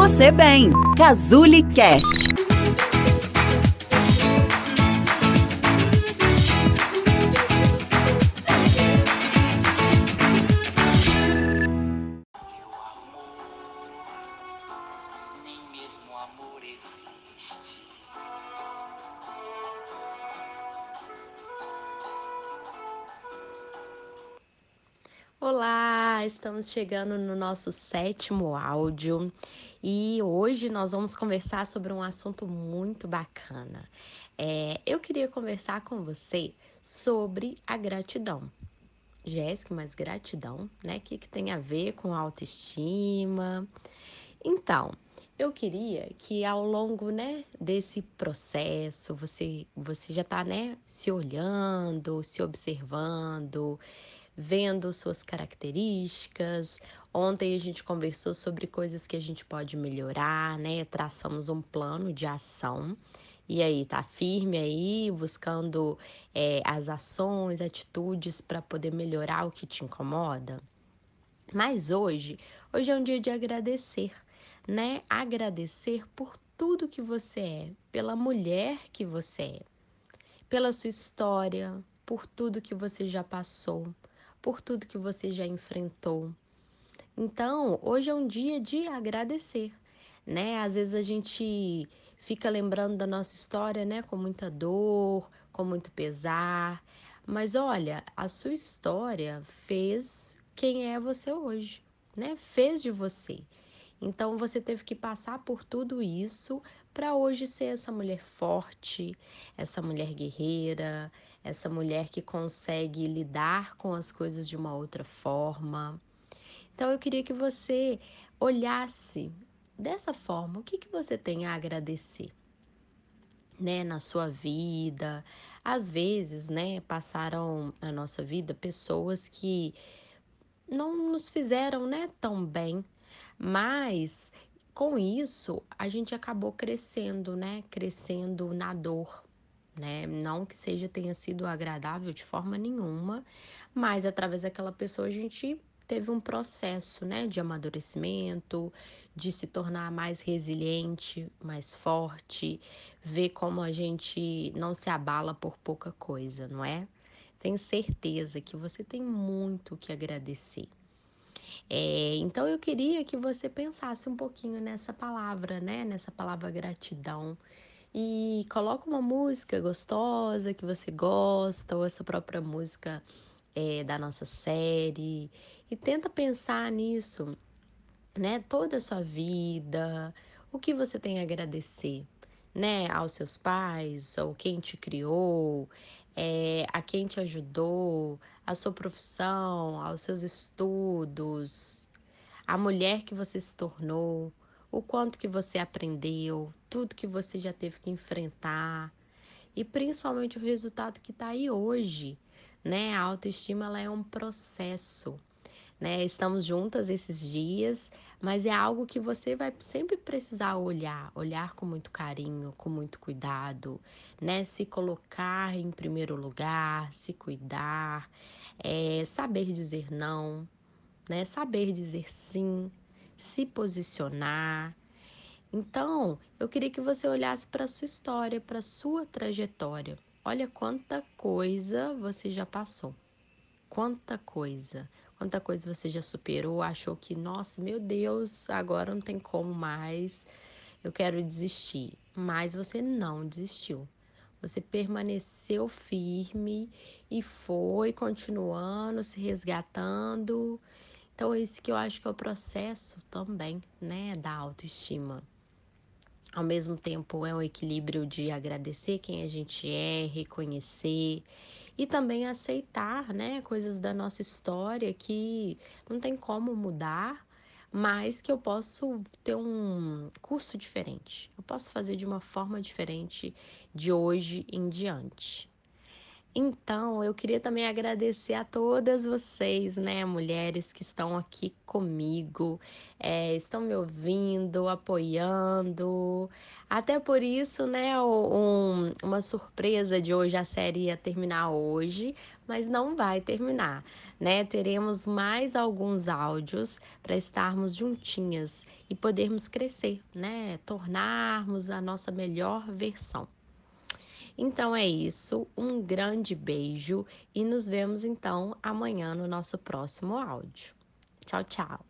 você bem. Cazuli Cast. Olá, estamos chegando no nosso sétimo áudio e hoje nós vamos conversar sobre um assunto muito bacana. É, eu queria conversar com você sobre a gratidão. Jéssica, mas gratidão, né? O que, que tem a ver com autoestima? Então, eu queria que ao longo, né, desse processo, você, você já tá, né, se olhando, se observando, vendo suas características. Ontem a gente conversou sobre coisas que a gente pode melhorar, né? Traçamos um plano de ação. E aí, tá firme aí, buscando é, as ações, atitudes para poder melhorar o que te incomoda? Mas hoje, hoje é um dia de agradecer, né? Agradecer por tudo que você é, pela mulher que você é, pela sua história, por tudo que você já passou, por tudo que você já enfrentou. Então, hoje é um dia de agradecer, né? Às vezes a gente fica lembrando da nossa história, né, com muita dor, com muito pesar, mas olha, a sua história fez quem é você hoje, né? Fez de você. Então você teve que passar por tudo isso para hoje ser essa mulher forte, essa mulher guerreira, essa mulher que consegue lidar com as coisas de uma outra forma. Então eu queria que você olhasse dessa forma, o que, que você tem a agradecer, né, na sua vida. Às vezes, né, passaram na nossa vida pessoas que não nos fizeram, né, tão bem, mas com isso a gente acabou crescendo, né, crescendo na dor, né? Não que seja tenha sido agradável de forma nenhuma, mas através daquela pessoa a gente teve um processo, né, de amadurecimento, de se tornar mais resiliente, mais forte, ver como a gente não se abala por pouca coisa, não é? Tenho certeza que você tem muito que agradecer. É, então eu queria que você pensasse um pouquinho nessa palavra, né? Nessa palavra gratidão e coloca uma música gostosa que você gosta, ou essa própria música é, da nossa série, e tenta pensar nisso, né? Toda a sua vida, o que você tem a agradecer, né? Aos seus pais, ou quem te criou, é, a quem te ajudou, a sua profissão, aos seus estudos, a mulher que você se tornou, o quanto que você aprendeu, tudo que você já teve que enfrentar e principalmente o resultado que está aí hoje, né? A autoestima ela é um processo, né? Estamos juntas esses dias, mas é algo que você vai sempre precisar olhar, olhar com muito carinho, com muito cuidado, né? Se colocar em primeiro lugar, se cuidar, é, saber dizer não, né? Saber dizer sim, se posicionar. Então, eu queria que você olhasse para a sua história, para a sua trajetória. Olha quanta coisa você já passou. Quanta coisa. Quanta coisa você já superou, achou que, nossa, meu Deus, agora não tem como mais, eu quero desistir. Mas você não desistiu. Você permaneceu firme e foi continuando, se resgatando então, esse que eu acho que é o processo também, né, da autoestima. Ao mesmo tempo, é um equilíbrio de agradecer quem a gente é, reconhecer e também aceitar, né, coisas da nossa história que não tem como mudar, mas que eu posso ter um curso diferente. Eu posso fazer de uma forma diferente de hoje em diante. Então, eu queria também agradecer a todas vocês, né, mulheres que estão aqui comigo, eh, estão me ouvindo, apoiando. Até por isso, né, um- uma surpresa de hoje, a série ia terminar hoje, mas não vai terminar, né? Teremos mais alguns áudios para estarmos juntinhas e podermos crescer, né? Tornarmos a nossa melhor versão. Então é isso, um grande beijo e nos vemos então amanhã no nosso próximo áudio. Tchau, tchau.